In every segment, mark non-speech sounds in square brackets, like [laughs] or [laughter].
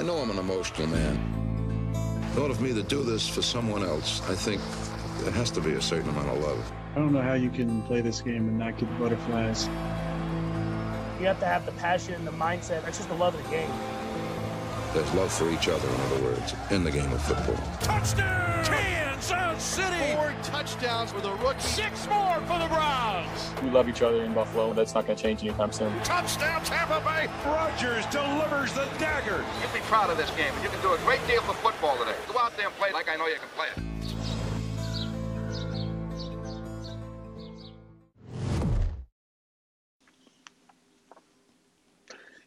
I know I'm an emotional man. In order for me to do this for someone else, I think there has to be a certain amount of love. I don't know how you can play this game and not get butterflies. You have to have the passion and the mindset. That's just the love of the game. There's love for each other, in other words, in the game of football. Touchdown! Kansas City! Four touchdowns for the rookie. Six more for the Browns! We love each other in Buffalo. That's not going to change anytime soon. Touchdown, Tampa Bay! Rodgers delivers the dagger. You can be proud of this game, and you can do a great deal for football today. Go out there and play like I know you can play it.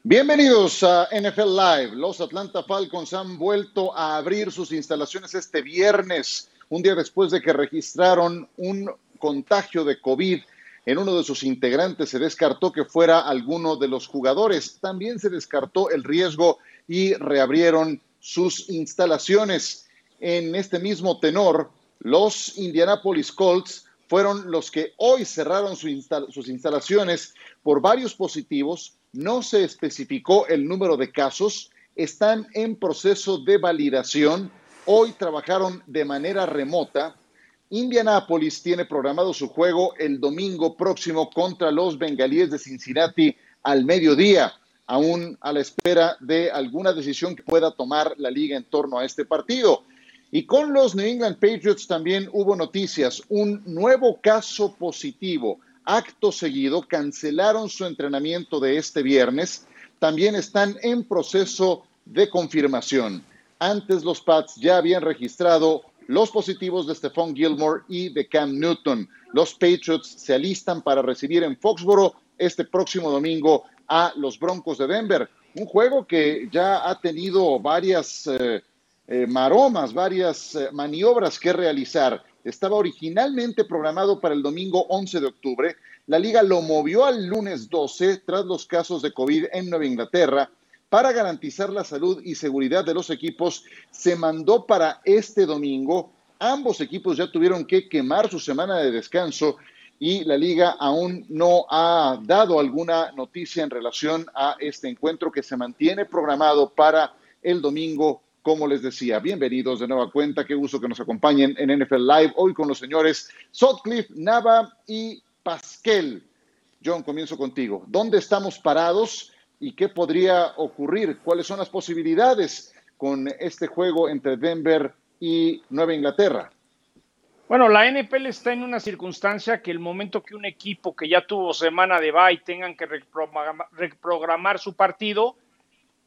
Bienvenidos a NFL Live. Los Atlanta Falcons han vuelto a abrir sus instalaciones este viernes, un día después de que registraron un contagio de COVID en uno de sus integrantes. Se descartó que fuera alguno de los jugadores. También se descartó el riesgo y reabrieron sus instalaciones. En este mismo tenor, los Indianapolis Colts fueron los que hoy cerraron sus instalaciones por varios positivos no se especificó el número de casos, están en proceso de validación. Hoy trabajaron de manera remota. Indianapolis tiene programado su juego el domingo próximo contra los bengalíes de Cincinnati al mediodía, aún a la espera de alguna decisión que pueda tomar la liga en torno a este partido. Y con los New England Patriots también hubo noticias, un nuevo caso positivo acto seguido cancelaron su entrenamiento de este viernes. También están en proceso de confirmación. Antes los Pats ya habían registrado los positivos de Stephon Gilmore y de Cam Newton. Los Patriots se alistan para recibir en Foxboro este próximo domingo a los Broncos de Denver. Un juego que ya ha tenido varias eh, eh, maromas, varias eh, maniobras que realizar estaba originalmente programado para el domingo 11 de octubre. La liga lo movió al lunes 12 tras los casos de COVID en Nueva Inglaterra. Para garantizar la salud y seguridad de los equipos, se mandó para este domingo. Ambos equipos ya tuvieron que quemar su semana de descanso y la liga aún no ha dado alguna noticia en relación a este encuentro que se mantiene programado para el domingo como les decía, bienvenidos de nueva cuenta. Qué gusto que nos acompañen en NFL Live hoy con los señores Sotcliffe, Nava y Pasquel. John, comienzo contigo. ¿Dónde estamos parados y qué podría ocurrir? ¿Cuáles son las posibilidades con este juego entre Denver y Nueva Inglaterra? Bueno, la NFL está en una circunstancia que el momento que un equipo que ya tuvo semana de bye tengan que reprogramar su partido,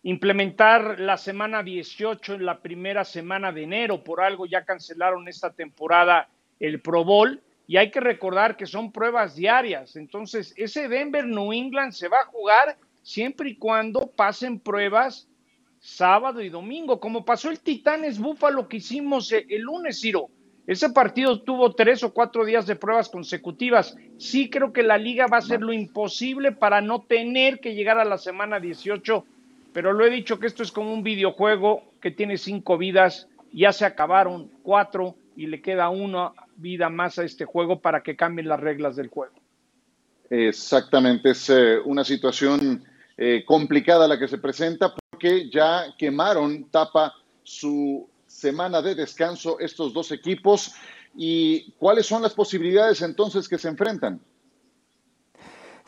implementar la semana 18 en la primera semana de enero. Por algo ya cancelaron esta temporada el Pro Bowl y hay que recordar que son pruebas diarias. Entonces, ese Denver New England se va a jugar siempre y cuando pasen pruebas sábado y domingo, como pasó el Titanes Búfalo que hicimos el lunes, Ciro. Ese partido tuvo tres o cuatro días de pruebas consecutivas. Sí creo que la liga va a hacer lo imposible para no tener que llegar a la semana 18 pero lo he dicho que esto es como un videojuego que tiene cinco vidas, ya se acabaron cuatro y le queda una vida más a este juego para que cambien las reglas del juego. Exactamente, es eh, una situación eh, complicada la que se presenta porque ya quemaron, tapa su semana de descanso estos dos equipos. ¿Y cuáles son las posibilidades entonces que se enfrentan?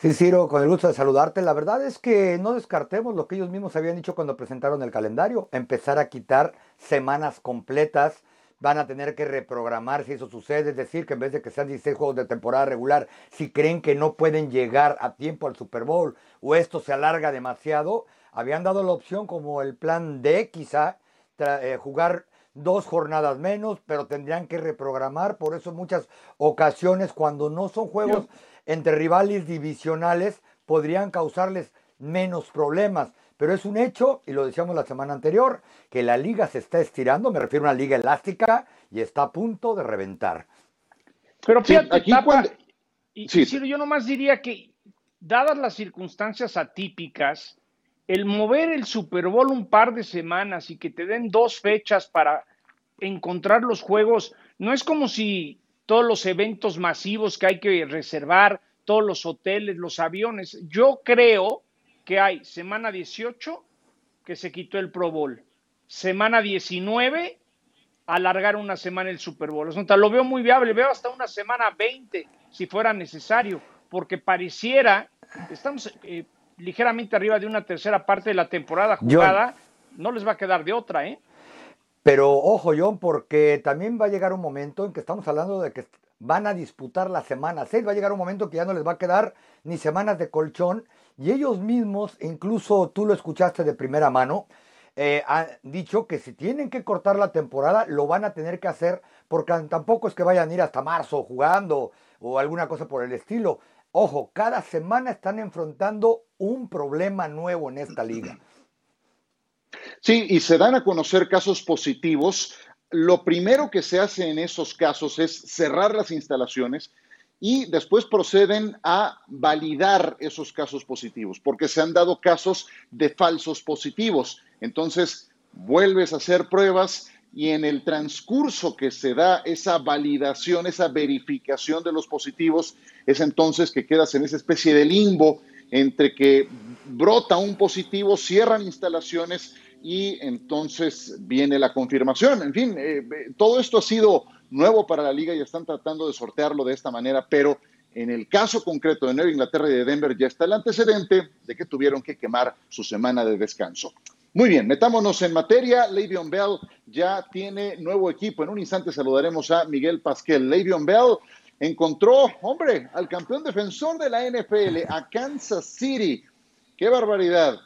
Sí, Ciro, con el gusto de saludarte. La verdad es que no descartemos lo que ellos mismos habían dicho cuando presentaron el calendario, empezar a quitar semanas completas. Van a tener que reprogramar si eso sucede, es decir, que en vez de que sean 16 juegos de temporada regular, si creen que no pueden llegar a tiempo al Super Bowl o esto se alarga demasiado, habían dado la opción como el plan D, quizá, eh, jugar dos jornadas menos, pero tendrían que reprogramar. Por eso muchas ocasiones cuando no son juegos entre rivales divisionales podrían causarles menos problemas. Pero es un hecho, y lo decíamos la semana anterior, que la liga se está estirando, me refiero a una liga elástica, y está a punto de reventar. Pero fíjate, aquí y, yo nomás diría que, dadas las circunstancias atípicas, el mover el Super Bowl un par de semanas y que te den dos fechas para encontrar los juegos, no es como si todos los eventos masivos que hay que reservar, todos los hoteles, los aviones. Yo creo que hay semana 18 que se quitó el Pro Bowl, semana 19, alargar una semana el Super Bowl. O sea, lo veo muy viable, veo hasta una semana 20 si fuera necesario, porque pareciera, estamos eh, ligeramente arriba de una tercera parte de la temporada jugada, no les va a quedar de otra, ¿eh? Pero ojo, John, porque también va a llegar un momento en que estamos hablando de que van a disputar la semana 6, va a llegar un momento que ya no les va a quedar ni semanas de colchón, y ellos mismos, incluso tú lo escuchaste de primera mano, eh, han dicho que si tienen que cortar la temporada, lo van a tener que hacer, porque tampoco es que vayan a ir hasta marzo jugando o alguna cosa por el estilo. Ojo, cada semana están enfrentando un problema nuevo en esta liga. Sí, y se dan a conocer casos positivos. Lo primero que se hace en esos casos es cerrar las instalaciones y después proceden a validar esos casos positivos, porque se han dado casos de falsos positivos. Entonces, vuelves a hacer pruebas y en el transcurso que se da esa validación, esa verificación de los positivos, es entonces que quedas en esa especie de limbo entre que brota un positivo, cierran instalaciones y entonces viene la confirmación. En fin, eh, todo esto ha sido nuevo para la liga y están tratando de sortearlo de esta manera, pero en el caso concreto de Nueva Inglaterra y de Denver ya está el antecedente de que tuvieron que quemar su semana de descanso. Muy bien, metámonos en materia. Le'Veon Bell ya tiene nuevo equipo. En un instante saludaremos a Miguel Pasquel. Le'Veon Bell encontró, hombre, al campeón defensor de la NFL, a Kansas City. ¡Qué barbaridad!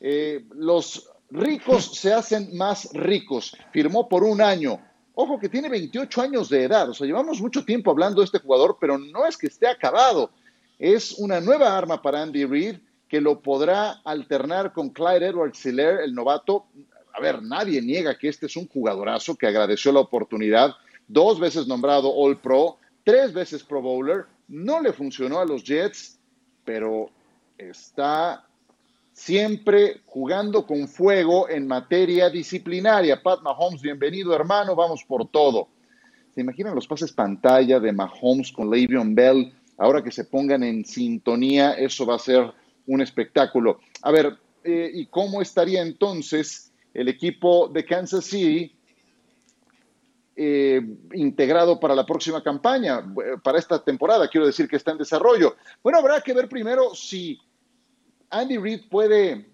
Eh, los ricos se hacen más ricos. Firmó por un año. Ojo que tiene 28 años de edad. O sea, llevamos mucho tiempo hablando de este jugador, pero no es que esté acabado. Es una nueva arma para Andy Reid que lo podrá alternar con Clyde Edwards Siller, el novato. A ver, nadie niega que este es un jugadorazo que agradeció la oportunidad. Dos veces nombrado All Pro, tres veces Pro Bowler. No le funcionó a los Jets, pero está siempre jugando con fuego en materia disciplinaria. Pat Mahomes, bienvenido hermano, vamos por todo. ¿Se imaginan los pases pantalla de Mahomes con Le'Veon Bell? Ahora que se pongan en sintonía, eso va a ser un espectáculo. A ver, eh, ¿y cómo estaría entonces el equipo de Kansas City eh, integrado para la próxima campaña, eh, para esta temporada? Quiero decir que está en desarrollo. Bueno, habrá que ver primero si Andy Reid puede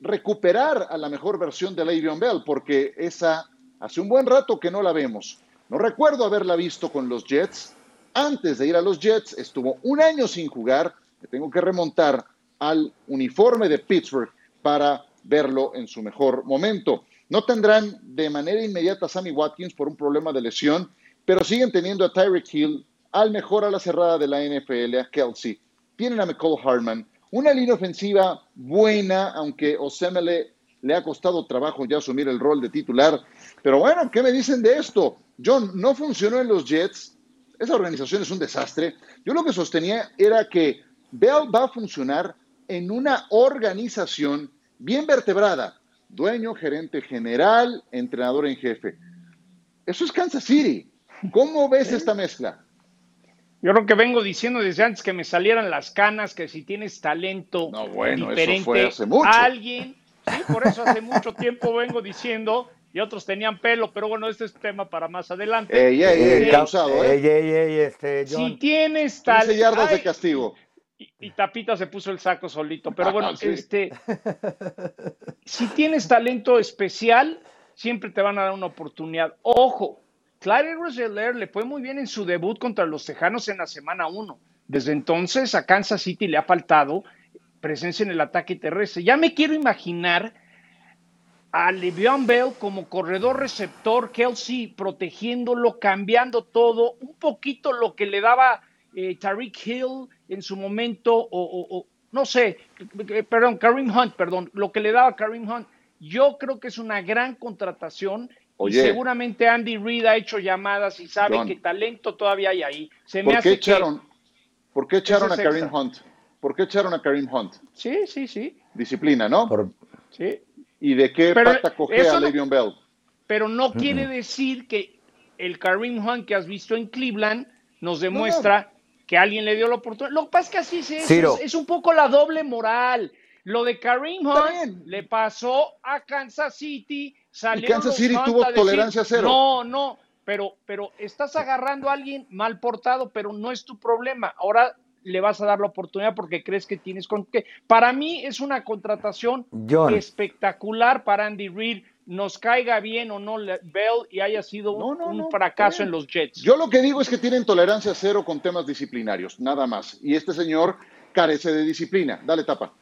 recuperar a la mejor versión de Le'Veon Bell, porque esa hace un buen rato que no la vemos. No recuerdo haberla visto con los Jets. Antes de ir a los Jets, estuvo un año sin jugar. Me tengo que remontar al uniforme de Pittsburgh para verlo en su mejor momento. No tendrán de manera inmediata a Sammy Watkins por un problema de lesión, pero siguen teniendo a Tyreek Hill, al mejor a la cerrada de la NFL, a Kelsey. Tienen a McCall Hartman, una línea ofensiva buena, aunque Osemele le ha costado trabajo ya asumir el rol de titular. Pero bueno, ¿qué me dicen de esto? John, no funcionó en los Jets. Esa organización es un desastre. Yo lo que sostenía era que Bell va a funcionar en una organización bien vertebrada, dueño, gerente general, entrenador en jefe. Eso es Kansas City. ¿Cómo ves esta mezcla? Yo creo que vengo diciendo desde antes que me salieran las canas, que si tienes talento no, bueno, diferente, eso fue hace mucho. alguien, sí, por eso hace mucho tiempo vengo diciendo, y otros tenían pelo, pero bueno, este es tema para más adelante. Ey, ey, ey, causado, ¿eh? Ey, ey, ey, este, John. Si tienes talento. yardas de castigo. Y, y, Tapita se puso el saco solito. Pero bueno, Ah, sí. este, [laughs] si tienes talento especial, siempre te van a dar una oportunidad. Ojo, Clyde Roseller le fue muy bien en su debut contra los Tejanos en la semana 1. Desde entonces a Kansas City le ha faltado presencia en el ataque terrestre. Ya me quiero imaginar a Le'Veon Bell como corredor receptor, Kelsey protegiéndolo, cambiando todo, un poquito lo que le daba eh, Tariq Hill en su momento, o, o, o, no sé, eh, perdón, Kareem Hunt, perdón, lo que le daba Kareem Hunt. Yo creo que es una gran contratación Oye, y seguramente Andy Reid ha hecho llamadas y sabe John, que talento todavía hay ahí. Se me ¿por, hace qué echaron, que... ¿Por qué echaron a extra. Hunt? ¿Por qué echaron a Kareem Hunt? Sí, sí, sí. Disciplina, ¿no? Por- sí. ¿Y de qué Pero pata cogea eso a no- Le'Veon Bell? pero no quiere decir que el Kareem Hunt que has visto en Cleveland nos demuestra que alguien le dio la oportunidad. Lo que pasa es que así es, es, es un poco la doble moral. Lo de Kareem Está Hunt le pasó a Kansas City. Salieron Kansas los City tuvo a decir, tolerancia cero. No, no, pero, pero estás agarrando a alguien mal portado, pero no es tu problema. Ahora le vas a dar la oportunidad porque crees que tienes con qué. Para mí es una contratación John. espectacular para Andy Reid. Nos caiga bien o no Bell y haya sido un, No, no, un no, fracaso en los Jets. Yo lo que digo es que tienen tolerancia cero con temas disciplinarios, nada más. Y este señor carece de disciplina. Dale tapa.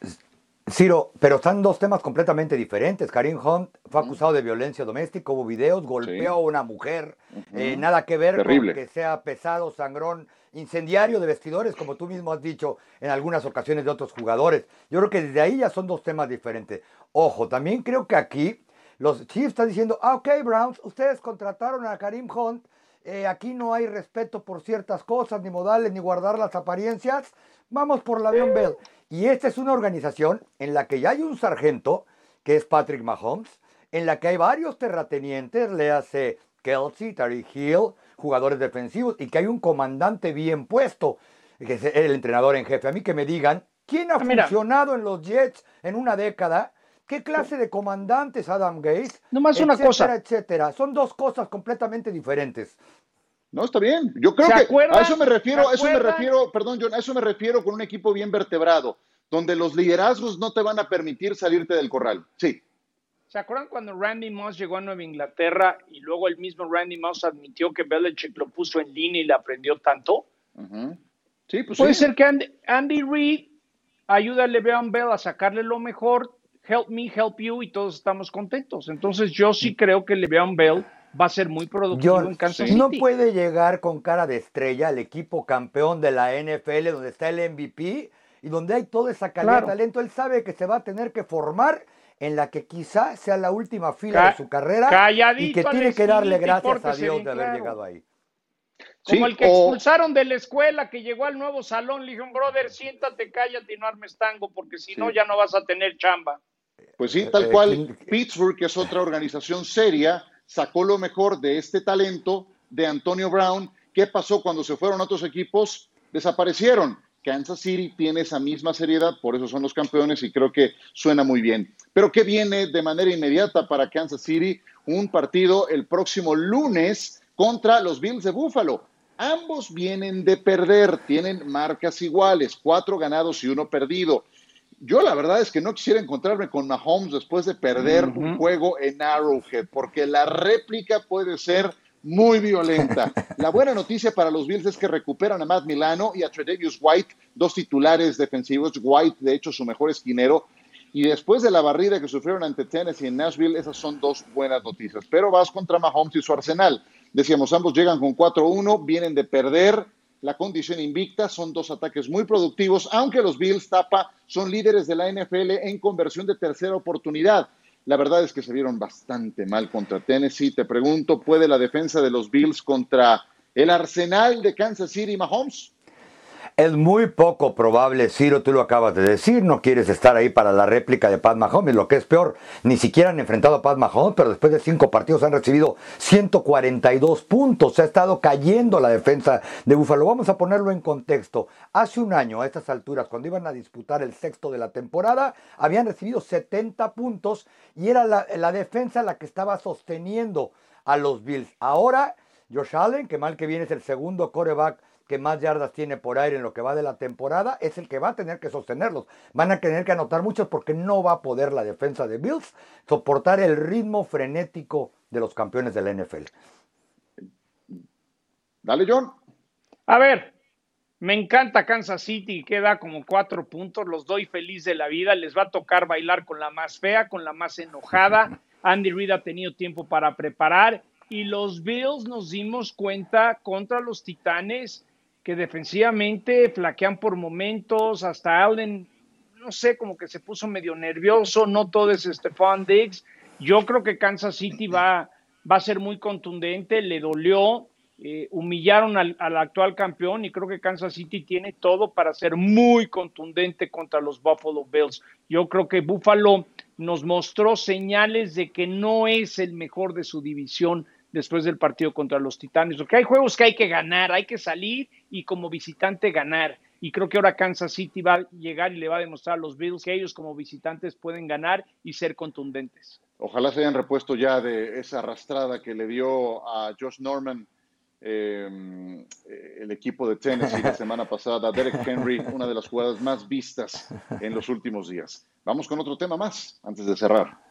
Ciro, pero están dos temas completamente diferentes. Karim Hunt fue acusado de violencia doméstica, hubo videos, golpeó a una mujer, eh, nada que ver Terrible. con que sea pesado, sangrón, incendiario de vestidores, como tú mismo has dicho en algunas ocasiones de otros jugadores. Yo creo que desde ahí ya son dos temas diferentes. Ojo, también creo que aquí los Chiefs están diciendo, ah, ok, Browns, ustedes contrataron a Karim Hunt, eh, aquí no hay respeto por ciertas cosas, ni modales, ni guardar las apariencias, vamos por la avión Bell. Y esta es una organización en la que ya hay un sargento, que es Patrick Mahomes, en la que hay varios terratenientes, le hace Kelsey, Tariq Hill, jugadores defensivos, y que hay un comandante bien puesto, que es el entrenador en jefe. A mí que me digan, ¿quién ha Ah, mira. funcionado en los Jets en una década? ¿Qué clase de comandantes Adam Gates? Nomás una etcétera, cosa. etcétera. Son dos cosas completamente diferentes. No, está bien. Yo creo ¿Se que a eso me refiero, ¿Se a eso me refiero, perdón, John, a eso me refiero con un equipo bien vertebrado, donde los liderazgos no te van a permitir salirte del corral. Sí. ¿Se acuerdan cuando Randy Moss llegó a Nueva Inglaterra y luego el mismo Randy Moss admitió que Belichick lo puso en línea y le aprendió tanto? Ujú. Sí, pues Puede sí. ser que Andy, Andy Reid ayude a Le'Veon Bell a sacarle lo mejor, help me, help you, y todos estamos contentos. Entonces yo sí creo que Le'Veon Bell va a ser muy productivo John, en Kansas no puede llegar con cara de estrella al equipo campeón de la NFL, donde está el MVP y donde hay toda esa calidad Claro. de talento. Él sabe que se va a tener que formar en la que quizá sea la última fila Ca- de su carrera y calladito que tiene que darle gracias a Dios de haber claro. llegado ahí. Como Sí, el que o- expulsaron de la escuela, que llegó al nuevo salón, le dijeron, brother, siéntate, cállate y no armes tango, porque si no Sí. ya no vas a tener chamba. Pues sí, Eh, tal eh, cual. ¿quién- Pittsburgh, que es otra organización seria, sacó lo mejor de este talento de Antonio Brown. ¿Qué pasó cuando se fueron otros equipos? Desaparecieron. Kansas City tiene esa misma seriedad, por eso son los campeones y creo que suena muy bien. Pero ¿qué viene de manera inmediata para Kansas City? Un partido el próximo lunes contra los Bills de Buffalo. Ambos vienen de perder, tienen marcas iguales, cuatro ganados y uno perdido. Yo la verdad es que no quisiera encontrarme con Mahomes después de perder un juego en Arrowhead, porque la réplica puede ser muy violenta. [laughs] La buena noticia para los Bills es que recuperan a Matt Milano y a Tredavious White, dos titulares defensivos. White, de hecho, su mejor esquinero. Y después de la barrida que sufrieron ante Tennessee en Nashville, esas son dos buenas noticias. Pero vas contra Mahomes y su arsenal. Decíamos, ambos llegan con 4-1, vienen de perder la condición invicta, son dos ataques muy productivos, aunque los Bills tapa son líderes de la NFL en conversión de tercera oportunidad. La verdad es que se vieron bastante mal contra Tennessee. Te pregunto, ¿puede la defensa de los Bills contra el arsenal de Kansas City Mahomes? Es muy poco probable, Ciro, tú lo acabas de decir, no quieres estar ahí para la réplica de Pat Mahomes, lo que es peor, ni siquiera han enfrentado a Pat Mahomes, pero después de cinco partidos han recibido 142 puntos, se ha estado cayendo la defensa de Búfalo. Vamos a ponerlo en contexto. Hace un año, a estas alturas, cuando iban a disputar el sexto de la temporada, habían recibido 70 puntos y era la, la defensa la que estaba sosteniendo a los Bills. Ahora, Josh Allen, que mal que viene es el segundo coreback que más yardas tiene por aire en lo que va de la temporada, es el que va a tener que sostenerlos. Van a tener que anotar muchos porque no va a poder la defensa de Bills soportar el ritmo frenético de los campeones de la NFL. Dale, John. A ver, me encanta Kansas City, queda como cuatro puntos, los doy feliz de la vida, les va a tocar bailar con la más fea, con la más enojada. [laughs] Andy Reid ha tenido tiempo para preparar y los Bills nos dimos cuenta contra los Titanes que defensivamente flaquean por momentos, hasta Allen, no sé, como que se puso medio nervioso, no todo es Stephon Diggs. Yo creo que Kansas City va, va a ser muy contundente, le dolió, eh, humillaron al, al, actual campeón y creo que Kansas City tiene todo para ser muy contundente contra los Buffalo Bills. Yo creo que Buffalo nos mostró señales de que no es el mejor de su división después del partido contra los Titanes, porque hay juegos que hay que ganar, hay que salir y como visitante ganar. y creo que ahora Kansas City va a llegar y le va a demostrar a los Bills que ellos como visitantes pueden ganar y ser contundentes. Ojalá se hayan repuesto ya de esa arrastrada que le dio a Josh Norman eh, el equipo de Tennessee la semana [laughs] pasada. Derek Henry, una de las jugadas más vistas en los últimos días. Vamos con otro tema más antes de cerrar.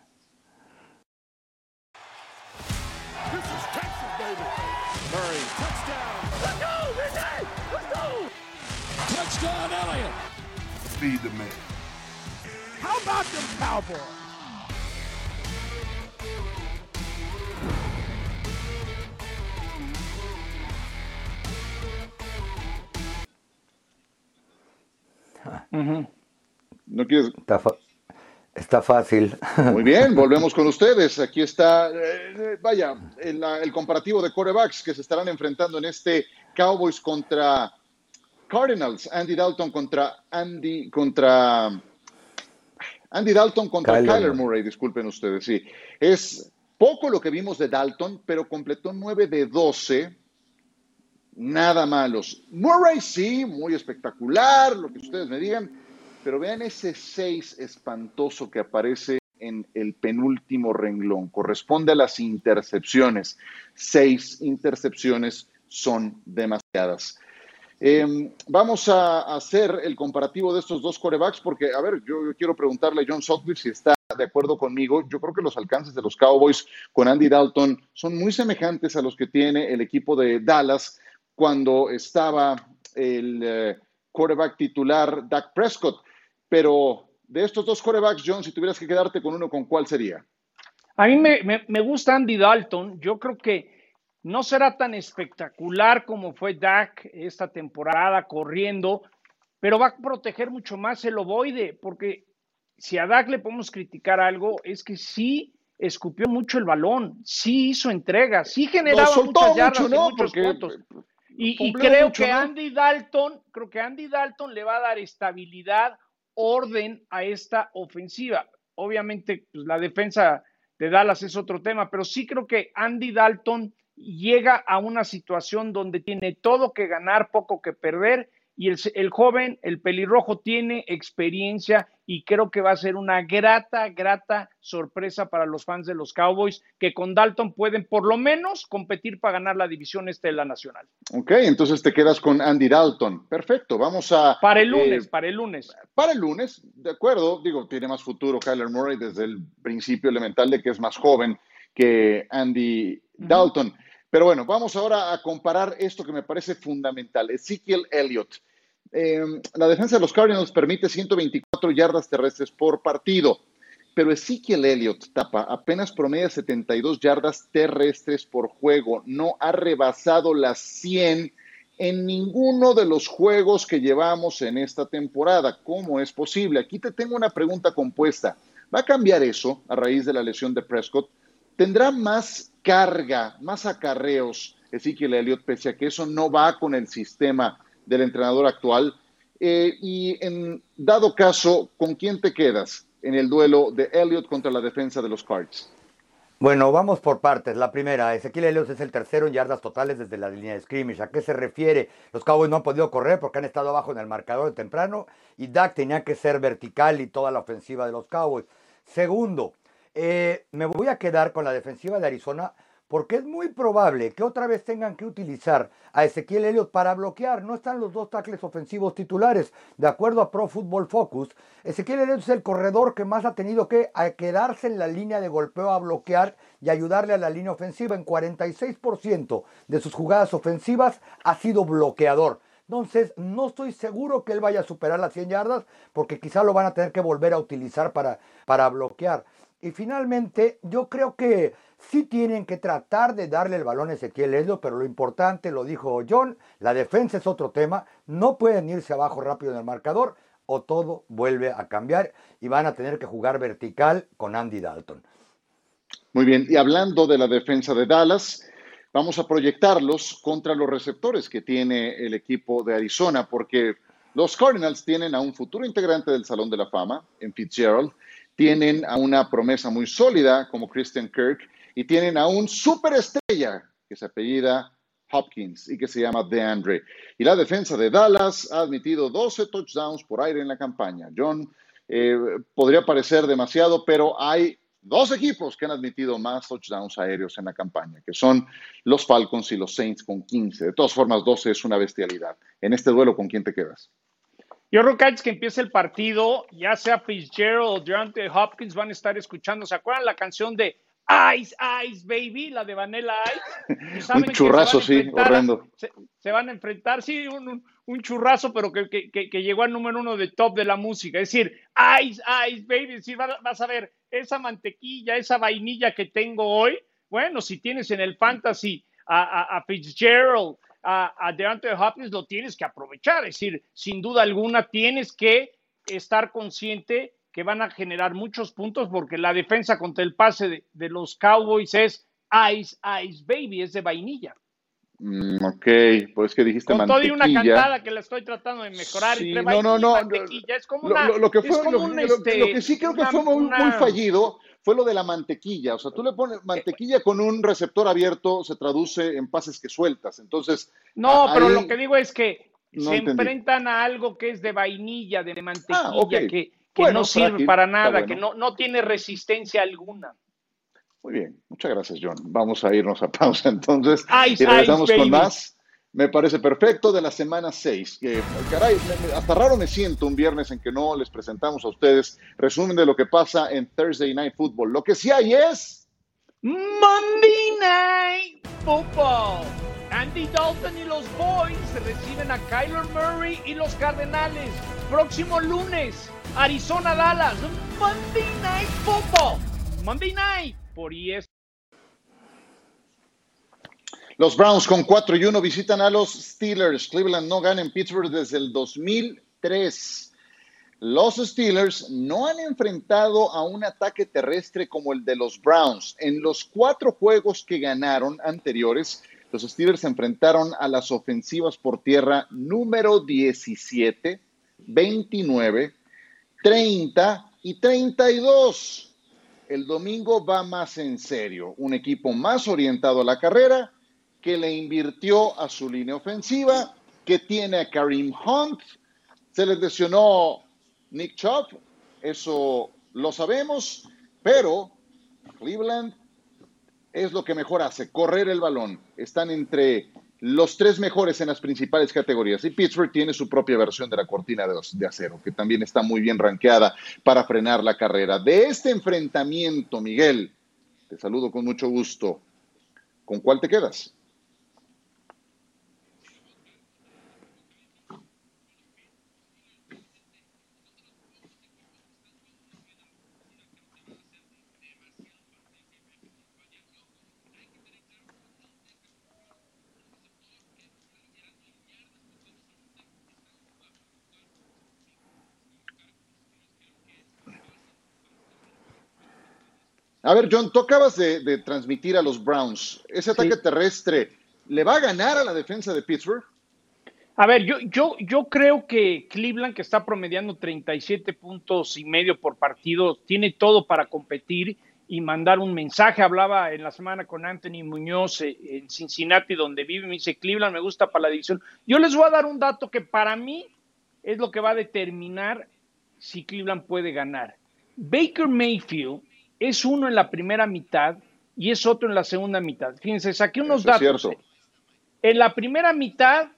Feed the man. How about them Cowboys? ¿No quieres? Está, fácil. Muy bien, [laughs] volvemos con ustedes. Aquí está, eh, vaya, el, el comparativo de corebacks que se estarán enfrentando en este Cowboys contra Cardinals. Andy Dalton contra Andy contra Andy Dalton contra Kyler Kyler, Murray. Murray, disculpen ustedes, sí. Es poco lo que vimos de Dalton, pero completó 9 de 12. Nada malos. Murray sí, muy espectacular, lo que ustedes me digan, pero vean ese 6 espantoso que aparece en el penúltimo renglón. Corresponde a las intercepciones. Seis intercepciones son demasiadas. Eh, vamos a hacer el comparativo de estos dos corebacks porque, a ver, yo, quiero preguntarle a John Sutcliffe si está de acuerdo conmigo. Yo creo que los alcances de los Cowboys con Andy Dalton son muy semejantes a los que tiene el equipo de Dallas cuando estaba el eh, quarterback titular Dak Prescott. Pero de estos dos quarterbacks, John, si tuvieras que quedarte con uno, ¿con cuál sería? A mí me gusta Andy Dalton. Yo creo que no será tan espectacular como fue Dak esta temporada corriendo, pero va a proteger mucho más el ovoide, porque si a Dak le podemos criticar algo, es que sí escupió mucho el balón, sí hizo entrega, sí generaba muchas yardas mucho, y muchos Porque, puntos. Y, creo mucho, que ¿no? Andy Dalton, creo que Andy Dalton le va a dar estabilidad, orden a esta ofensiva. Obviamente, pues, la defensa de Dallas es otro tema, pero sí creo que Andy Dalton llega a una situación donde tiene todo que ganar, poco que perder, y el, el joven, el pelirrojo, tiene experiencia y creo que va a ser una grata, grata sorpresa para los fans de los Cowboys, que con Dalton pueden por lo menos competir para ganar la división este de la Nacional. Ok, entonces te quedas con Andy Dalton. Perfecto, vamos a... Para el lunes, eh, para el lunes. para el lunes, de acuerdo, digo, tiene más futuro Kyler Murray desde el principio elemental de que es más joven que Andy Dalton. Pero bueno, vamos ahora a comparar esto que me parece fundamental. Ezekiel Elliott. Eh, la defensa de los Cardinals permite 124 yardas terrestres por partido, pero Ezekiel Elliott tapa apenas promedia 72 yardas terrestres por juego. No ha rebasado las 100 en ninguno de los juegos que llevamos en esta temporada. ¿Cómo es posible? Aquí te tengo una pregunta compuesta. ¿Va a cambiar eso a raíz de la lesión de Prescott? ¿Tendrá más carga, más acarreos Ezekiel Elliott, pese a que eso no va con el sistema del entrenador actual? Eh, y en dado caso, ¿con quién te quedas en el duelo de Elliott contra la defensa de los Cards? Bueno, vamos por partes. La primera, Ezequiel Elliott es el tercero en yardas totales desde la línea de scrimmage. ¿A qué se refiere? Los Cowboys no han podido correr porque han estado abajo en el marcador temprano y Dak tenía que ser vertical y toda la ofensiva de los Cowboys. Segundo, eh, me voy a quedar con la defensiva de Arizona porque es muy probable que otra vez tengan que utilizar a Ezequiel Elliott para bloquear. No están los dos tackles ofensivos titulares. De acuerdo a Pro Football Focus, Ezequiel Elliott es el corredor que más ha tenido que a quedarse en la línea de golpeo a bloquear y ayudarle a la línea ofensiva. En 46% de sus jugadas ofensivas ha sido bloqueador. Entonces, no estoy seguro que él vaya a superar las 100 yardas porque quizá lo van a tener que volver a utilizar para, para bloquear. Y finalmente, yo creo que sí tienen que tratar de darle el balón a Ezequiel Elliott, pero lo importante, lo dijo John, la defensa es otro tema. No pueden irse abajo rápido en el marcador o todo vuelve a cambiar y van a tener que jugar vertical con Andy Dalton. Muy bien, y hablando de la defensa de Dallas, vamos a proyectarlos contra los receptores que tiene el equipo de Arizona, porque los Cardinals tienen a un futuro integrante del Salón de la Fama, en Fitzgerald, tienen a una promesa muy sólida como Christian Kirk y tienen a un superestrella que se apellida Hopkins y que se llama DeAndre. Y la defensa de Dallas ha admitido 12 touchdowns por aire en la campaña. John, eh, podría parecer demasiado, pero hay dos equipos que han admitido más touchdowns aéreos en la campaña, que son los Falcons y los Saints con 15. De todas formas, 12 es una bestialidad. En este duelo, ¿con quién te quedas? Yo creo que antes que empiece el partido, ya sea Fitzgerald o Deontay Hopkins van a estar escuchando. ¿Se acuerdan la canción de Ice, Ice, Baby, la de Vanilla Ice? [laughs] un churrazo, sí, horrendo. Se, van a enfrentar, sí, un, un churrazo, pero que, que, que, llegó al número uno de top de la música. Es decir, Ice, Ice, Baby, es vas a ver esa mantequilla, esa vainilla que tengo hoy. Bueno, si tienes en el fantasy a, a, Fitzgerald, a, a Deontay Hopkins, lo tienes que aprovechar. Es decir, sin duda alguna, tienes que estar consciente que van a generar muchos puntos porque la defensa contra el pase de, los Cowboys es Ice, Ice Baby, es de vainilla. Mm, ok, pues que dijiste Con mantequilla. Con una cantada que la estoy tratando de mejorar. Sí, no, no, no. Mantequilla. Es como una. Lo, que, fue, lo, este, que sí creo que fue muy, muy, fallido fue lo de la mantequilla. O sea, tú le pones mantequilla con un receptor abierto, se traduce en pases que sueltas. Entonces. No, pero lo que digo es que se enfrentan a algo que es de vainilla, de mantequilla, ah, que que no sirve para nada, que no, no tiene resistencia alguna. Muy bien, muchas gracias, John. Vamos a irnos a [laughs] pausa entonces y regresamos con más. Me parece perfecto de la semana 6. Que, caray, hasta raro me siento un viernes en que no les presentamos a ustedes resumen de lo que pasa en Thursday Night Football. Lo que sí hay es. Monday Night Football. Andy Dalton y los Boys reciben a Kyler Murray y los Cardenales. Próximo lunes, Arizona Dallas. Monday Night Football. Monday Night por ES. Los Browns con 4 y 1 visitan a los Steelers. Cleveland no gana en Pittsburgh desde el 2003. Los Steelers no han enfrentado a un ataque terrestre como el de los Browns. En los cuatro juegos que ganaron anteriores, los Steelers se enfrentaron a las ofensivas por tierra número 17, 29, 30 y 32. El domingo va más en serio, un equipo más orientado a la carrera que le invirtió a su línea ofensiva, que tiene a Kareem Hunt, se les lesionó Nick Chubb, eso lo sabemos, pero Cleveland es lo que mejor hace, correr el balón. Están entre los tres mejores en las principales categorías. Y Pittsburgh tiene su propia versión de la cortina de, acero, que también está muy bien rankeada para frenar la carrera. De este enfrentamiento, Miguel, te saludo con mucho gusto. ¿Con cuál te quedas? A ver, John, tú acabas de, transmitir a los Browns. ¿Ese ataque terrestre le va a ganar a la defensa de Pittsburgh? A ver, yo, yo, yo creo que Cleveland, que está promediando 37 puntos y medio por partido, tiene todo para competir y mandar un mensaje. Hablaba en la semana con Anthony Muñoz eh, en Cincinnati, donde vive, me dice, Cleveland me gusta para la división. Yo les voy a dar un dato que para mí es lo que va a determinar si Cleveland puede ganar. Baker Mayfield es uno en la primera mitad y es otro en la segunda mitad. Fíjense, saqué unos datos. En la primera mitad,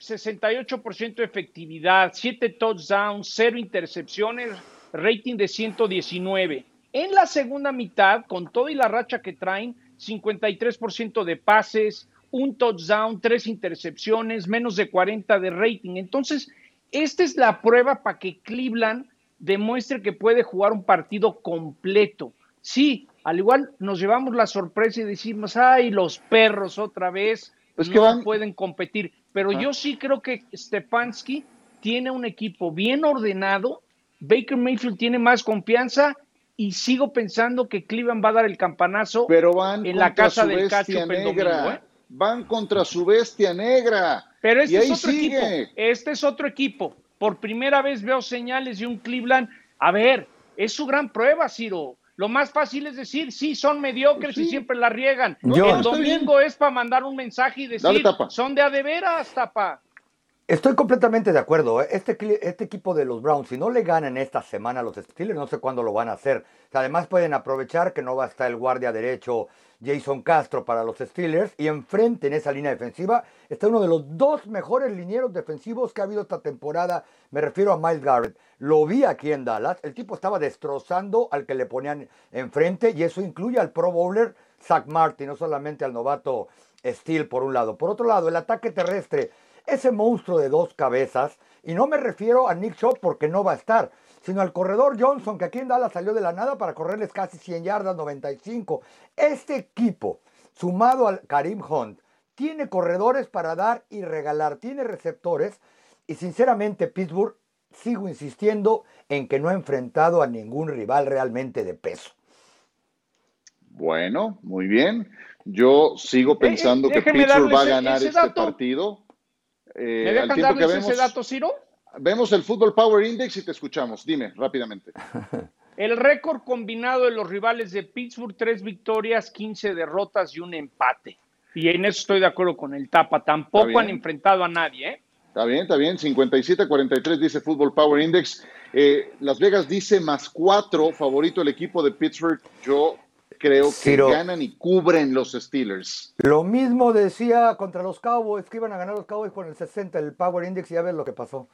68% de efectividad, 7 touchdowns, 0 intercepciones, rating de 119. En la segunda mitad, con todo y la racha que traen, 53% de pases, un touchdown, tres intercepciones, menos de 40 de rating. Entonces, esta es la prueba para que Cleveland demuestre que puede jugar un partido completo. Sí, al igual nos llevamos la sorpresa y decimos, ay, los perros otra vez no pueden competir. Pero yo sí creo que Stefanski tiene un equipo bien ordenado, Baker Mayfield tiene más confianza y sigo pensando que Cleveland va a dar el campanazo Pero van en la casa del cacho negra. ¿eh? Van contra su bestia negra. Pero este es otro equipo. Este es otro equipo. Por primera vez veo señales de un Cleveland. A ver, es su gran prueba, Ciro. Lo más fácil es decir, sí, son mediocres Sí. y siempre la riegan. Yo- el domingo es para mandar un mensaje y decir, son de a de veras, tapa. Estoy completamente de acuerdo. ¿eh? Este, este equipo de los Browns, si no le ganan esta semana a los Steelers, no sé cuándo lo van a hacer. Además pueden aprovechar que no va a estar el guardia derecho Jason Castro para los Steelers y enfrente en esa línea defensiva está uno de los dos mejores linieros defensivos que ha habido esta temporada. Me refiero a Miles Garrett. Lo vi aquí en Dallas. El tipo estaba destrozando al que le ponían enfrente y eso incluye al Pro Bowler Zach Martin, no solamente al novato Steele por un lado. Por otro lado, el ataque terrestre ese monstruo de dos cabezas, y no me refiero a Nick Shaw porque no va a estar, sino al corredor Johnson, que aquí en Dallas salió de la nada para correrles casi 100 yardas, 95. Este equipo, sumado al Karim Hunt, tiene corredores para dar y regalar, tiene receptores, y sinceramente Pittsburgh, sigo insistiendo en que no ha enfrentado a ningún rival realmente de peso. Bueno, muy bien. Yo sigo pensando que Pittsburgh va a ganar ese este dato. partido. Eh, ¿Me dejan que darles vemos, ese dato, Ciro? vemos el Football Power Index y te escuchamos. Dime rápidamente. [laughs] El récord combinado de los rivales de Pittsburgh, tres victorias, 15 derrotas y un empate. Y en eso estoy de acuerdo con el Tapa. Tampoco han enfrentado a nadie, ¿eh? Está bien, está bien. 57-43 dice Football Power Index. Eh, Las Vegas dice más cuatro, favorito el equipo de Pittsburgh. Yo creo que Ciro. ganan y cubren los Steelers. Lo mismo decía contra los Cowboys, que iban a ganar los Cowboys con el 60, el Power Index, y ya ves lo que pasó.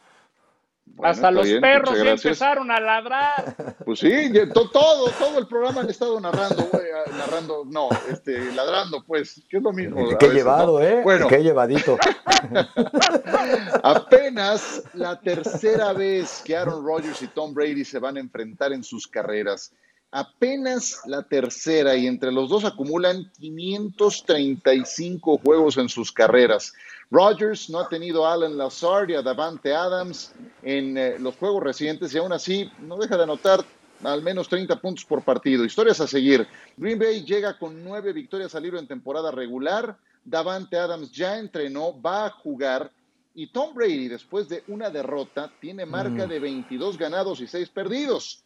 Bueno, Hasta los bien, perros ya empezaron a ladrar. [laughs] Pues sí, todo, todo el programa han estado narrando, ah, narrando, no, este, ladrando, pues, que es lo mismo. Qué veces, llevado, ¿no? ¿eh? Bueno, Qué llevadito. [laughs] apenas la tercera vez que Aaron Rodgers y Tom Brady se van a enfrentar en sus carreras. Apenas la tercera y entre los dos acumulan 535 juegos en sus carreras. Rodgers no ha tenido a Alan Lazard y a Davante Adams en eh, los juegos recientes y aún así no deja de anotar al menos 30 puntos por partido. Historias a seguir. Green Bay llega con nueve victorias al libro en temporada regular. Davante Adams ya entrenó, va a jugar. Y Tom Brady, después de una derrota, tiene marca de 22 ganados y 6 perdidos.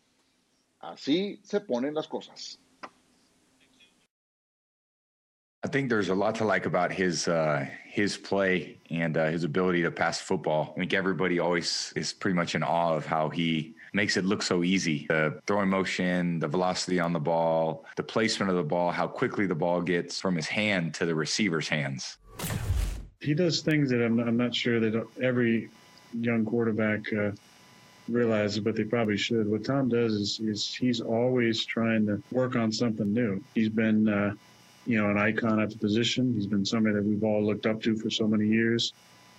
Así se ponen las cosas. I think there's a lot to like about his uh, his play and uh, his ability to pass football. I think everybody always is pretty much in awe of how he makes it look so easy. The throwing motion, the velocity on the ball, the placement of the ball, how quickly the ball gets from his hand to the receiver's hands. He does things that I'm, I'm not sure that every young quarterback uh, realizes, but they probably should. What Tom does is, is he's always trying to work on something new. He's been, uh, you know, an icon at the position. He's been somebody that we've all looked up to for so many years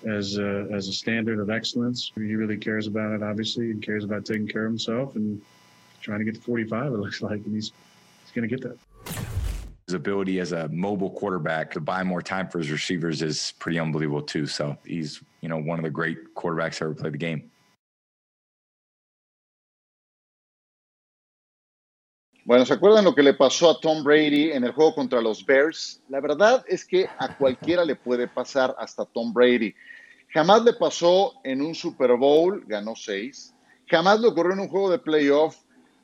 as a, as a standard of excellence. He really cares about it, obviously, and cares about taking care of himself and trying to get to 45, it [laughs] looks like, and he's, he's going to get that. His ability as a mobile quarterback to buy more time for his receivers is pretty unbelievable too. So he's, you know, one of the great quarterbacks ever played the game. Bueno, ¿se acuerdan lo que le pasó a Tom Brady en el juego contra los Bears? La verdad es que a cualquiera le puede pasar, hasta Tom Brady. Jamás le pasó en un Super Bowl, ganó seis. Jamás le ocurrió en un juego de playoff.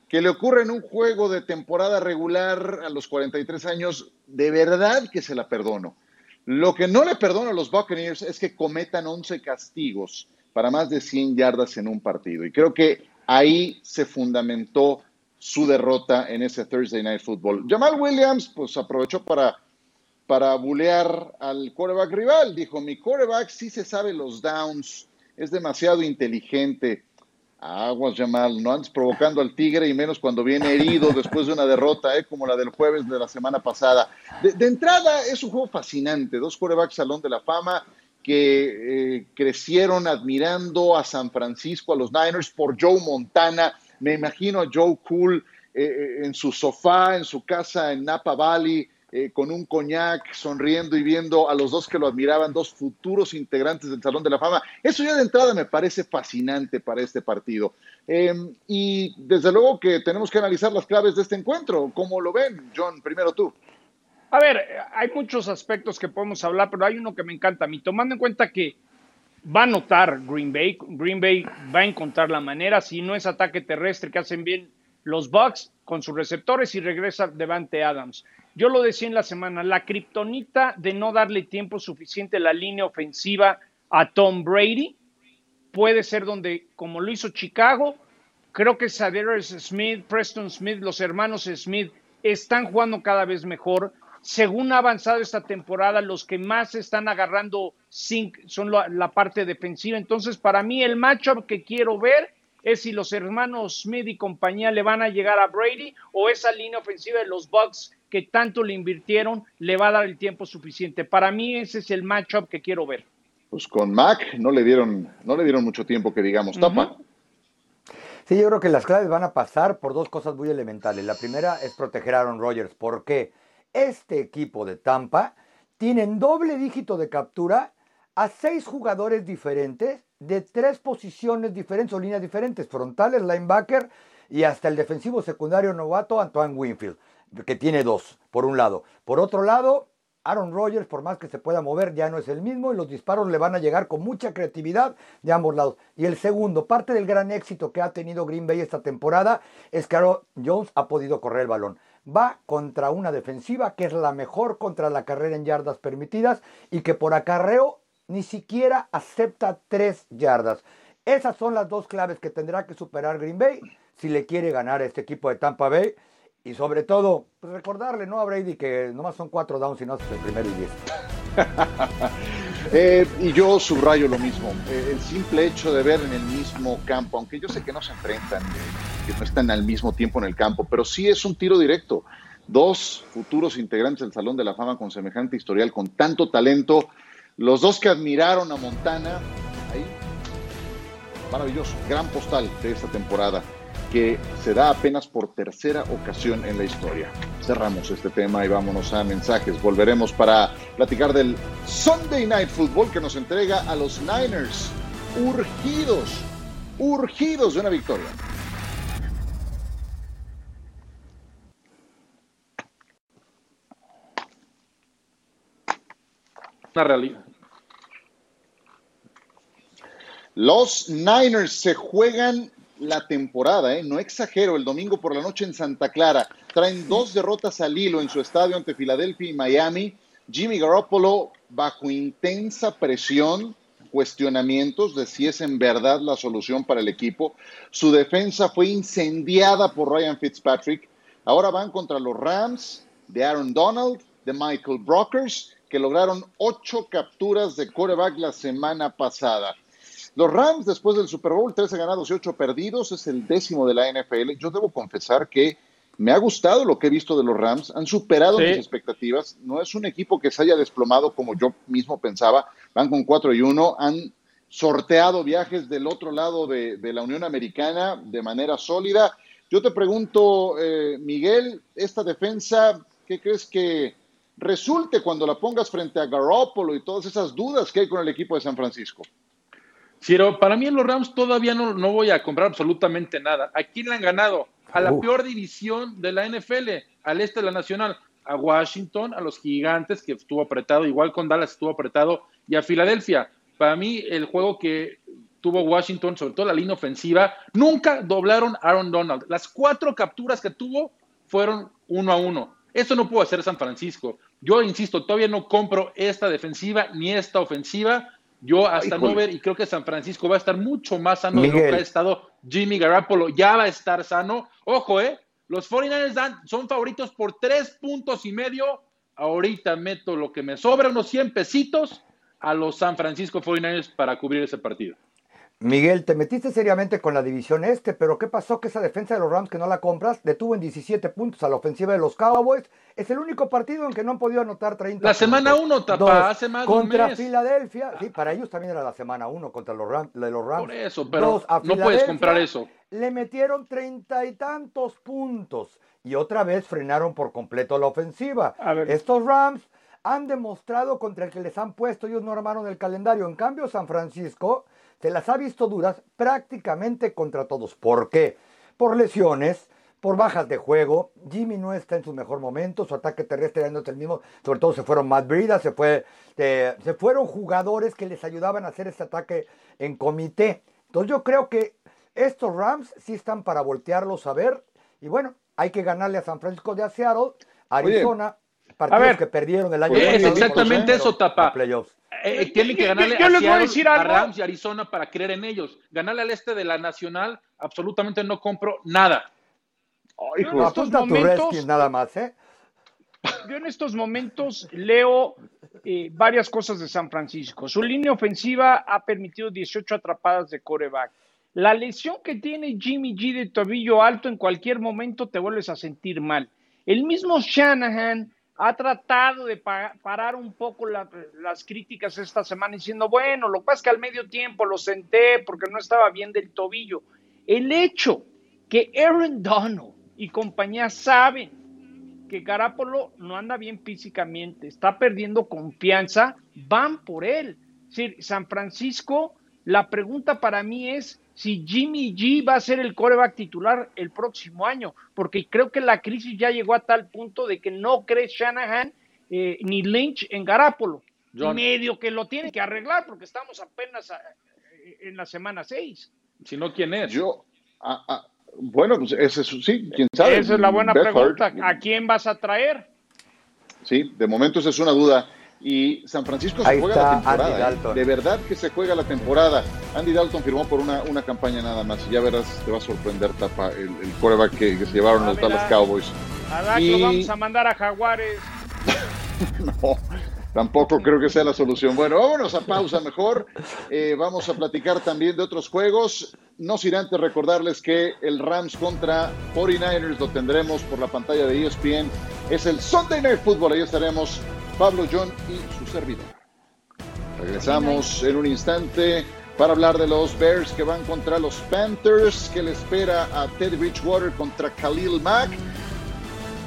Que le ocurre en un juego de temporada regular a los 43 años, de verdad que se la perdono. Lo que no le perdono a los Buccaneers es que cometan 11 castigos para más de 100 yardas en un partido. Y creo que ahí se fundamentó su derrota en ese Thursday Night Football. Jamal Williams, pues aprovechó para, para bulear al quarterback rival. Dijo, mi quarterback sí se sabe los downs, es demasiado inteligente. Aguas, Jamal, no andes provocando al Tigre y menos cuando viene herido después de una derrota, ¿eh? como la del jueves de la semana pasada. De, entrada, es un juego fascinante. Dos quarterbacks Salón de la Fama que eh, crecieron admirando a San Francisco, a los Niners, por Joe Montana. Me imagino a Joe Cool eh, en su sofá, en su casa en Napa Valley, eh, con un coñac, sonriendo y viendo a los dos que lo admiraban, dos futuros integrantes del Salón de la Fama. Eso ya de entrada me parece fascinante para este partido. Eh, y desde luego que tenemos que analizar las claves de este encuentro. ¿Cómo lo ven, John? Primero tú. A ver, hay muchos aspectos que podemos hablar, pero hay uno que me encanta a mí, tomando en cuenta que va a notar Green Bay, Green Bay va a encontrar la manera, si no es ataque terrestre que hacen bien los Bucks, con sus receptores y regresa Devante Adams. Yo lo decía en la semana, la kriptonita de no darle tiempo suficiente a la línea ofensiva a Tom Brady puede ser donde, como lo hizo Chicago, creo que Sadarius Smith, Preston Smith, los hermanos Smith están jugando cada vez mejor. Según ha avanzado esta temporada, los que más están agarrando son la, la parte defensiva. Entonces, para mí, el matchup que quiero ver es si los hermanos Smith y compañía le van a llegar a Brady o esa línea ofensiva de los Bucks que tanto le invirtieron le va a dar el tiempo suficiente. Para mí ese es el matchup que quiero ver. Pues con Mac no le dieron, no le dieron mucho tiempo que digamos, tapa. Sí, yo creo que las claves van a pasar por dos cosas muy elementales. La primera es proteger a Aaron Rodgers, porque este equipo de Tampa tiene en doble dígito de captura a seis jugadores diferentes de tres posiciones diferentes o líneas diferentes, frontales, linebacker y hasta el defensivo secundario novato Antoine Winfield, que tiene dos, por un lado. Por otro lado, Aaron Rodgers, por más que se pueda mover, ya no es el mismo y los disparos le van a llegar con mucha creatividad de ambos lados. Y el segundo, parte del gran éxito que ha tenido Green Bay esta temporada es que Aaron Jones ha podido correr el balón. Va contra una defensiva que es la mejor contra la carrera en yardas permitidas y que por acarreo ni siquiera acepta tres yardas. Esas son las dos claves que tendrá que superar Green Bay si le quiere ganar a este equipo de Tampa Bay. Y sobre todo, pues recordarle ¿no? a Brady que nomás son cuatro downs y no es el primero y diez. [laughs] eh, y yo subrayo lo mismo. Eh, el simple hecho de ver en el mismo campo, aunque yo sé que no se enfrentan, que no están al mismo tiempo en el campo, pero sí es un tiro directo. Dos futuros integrantes del Salón de la Fama con semejante historial, con tanto talento, los dos que admiraron a Montana, ahí, maravilloso, gran postal de esta temporada que se da apenas por tercera ocasión en la historia. Cerramos este tema y vámonos a mensajes. Volveremos para platicar del Sunday Night Football que nos entrega a los Niners urgidos, urgidos de una victoria. Una realidad. Los Niners se juegan la temporada, ¿eh? no exagero, el domingo por la noche en Santa Clara. Traen dos derrotas al hilo en su estadio ante Filadelfia y Miami. Jimmy Garoppolo bajo intensa presión, cuestionamientos de si es en verdad la solución para el equipo. Su defensa fue incendiada por Ryan Fitzpatrick. Ahora van contra los Rams de Aaron Donald, de Michael Brockers, que lograron ocho capturas de quarterback la semana pasada. Los Rams, después del Super Bowl, 13 ganados y 8 perdidos, es el décimo de la NFL. Yo debo confesar que me ha gustado lo que he visto de los Rams. Han superado mis expectativas. No es un equipo que se haya desplomado como yo mismo pensaba. Van con 4 y 1. Han sorteado viajes del otro lado de, la Unión Americana de manera sólida. Yo te pregunto, eh, Miguel, esta defensa, ¿qué crees que resulte cuando la pongas frente a Garoppolo y todas esas dudas que hay con el equipo de San Francisco? Pero para mí en los Rams todavía no, no voy a comprar absolutamente nada. ¿A quién le han ganado? A la peor división de la NFL, al este de la Nacional. A Washington, a los Gigantes, que estuvo apretado, igual con Dallas estuvo apretado, y a Filadelfia. Para mí, el juego que tuvo Washington, sobre todo la línea ofensiva, nunca doblaron a Aaron Donald. Las cuatro capturas que tuvo fueron uno a uno. Eso no pudo hacer San Francisco. Yo insisto, todavía no compro esta defensiva ni esta ofensiva yo hasta no ver, y creo que San Francisco va a estar mucho más sano de lo que ha estado Jimmy Garoppolo, ya va a estar sano. Ojo, ¿eh? Los 49ers dan, son favoritos por tres puntos y medio. Ahorita meto lo que me sobra, unos 100 pesitos, a los San Francisco 49ers para cubrir ese partido. Miguel, te metiste seriamente con la división este, pero ¿qué pasó? Que esa defensa de los Rams que no la compras detuvo en 17 puntos a la ofensiva de los Cowboys. Es el único partido en que no han podido anotar 30 La semana 1, tapa, hace más Contra de un mes. Filadelfia, sí, para ellos también era la semana 1 contra los Rams, de los Rams. Por eso, pero no puedes comprar eso. Le metieron treinta y tantos puntos y otra vez frenaron por completo la ofensiva. Estos Rams han demostrado contra el que les han puesto, ellos no armaron el calendario. En cambio, San Francisco se las ha visto duras prácticamente contra todos. ¿Por qué? Por lesiones, por bajas de juego. Jimmy no está en su mejor momento, su ataque terrestre no es el mismo. Sobre todo se fueron Matt Brida, se, fue, eh, se fueron jugadores que les ayudaban a hacer este ataque en comité. Entonces yo creo que estos Rams sí están para voltearlos a ver. Y bueno, hay que ganarle a San Francisco de Seattle, Arizona, partidos ver. que perdieron el año Pues, pasado, exactamente eso, Tapa. Eh, tienen que ganarle yo a, les voy a Seattle, decir a. Rams y Arizona para creer en ellos. Ganarle al este de la Nacional, absolutamente no compro nada. Ay, Yo en estos Apunta tu momentos- Redskins nada más, ¿eh? Yo en estos momentos leo eh, varias cosas de San Francisco. Su línea ofensiva ha permitido 18 atrapadas de coreback. La lesión que tiene Jimmy G de tobillo alto en cualquier momento te vuelves a sentir mal. El mismo Shanahan ha tratado de pa- parar un poco la- las críticas esta semana diciendo, bueno, lo que pasa es que al medio tiempo lo senté porque no estaba bien del tobillo. El hecho que Aaron Donald y compañía saben que Garapolo no anda bien físicamente, está perdiendo confianza, van por él. San Francisco, la pregunta para mí es si Jimmy G va a ser el coreback titular el próximo año, porque creo que la crisis ya llegó a tal punto de que no cree Shanahan eh, ni Lynch en Garapolo. John. Medio que lo tienen que arreglar porque estamos apenas a- en la semana 6. Si no, ¿quién es? Yo, ah, ah, bueno, pues ese es, sí, quién sabe. Esa es la buena pregunta. ¿A quién vas a traer? Sí, de momento esa es una duda. Y San Francisco se Ahí juega está la temporada. Andy ¿eh? De verdad que se juega la temporada. Andy Dalton firmó por una, una campaña nada más. Y ya verás, te va a sorprender, Tapa, el, el quarterback que, que se llevaron Ah, los Dallas. Cowboys. A Dak Y- lo vamos a mandar a Jaguares. [laughs] No, tampoco creo que sea la solución. Bueno, vámonos a pausa mejor. Eh, vamos a platicar también de otros juegos. No sin antes recordarles que el Rams contra 49ers lo tendremos por la pantalla de ESPN. Es el Sunday Night Football. Ahí estaremos Pablo, John y su servidor. Regresamos en un instante para hablar de los Bears que van contra los Panthers, que le espera a Teddy Bridgewater contra Khalil Mack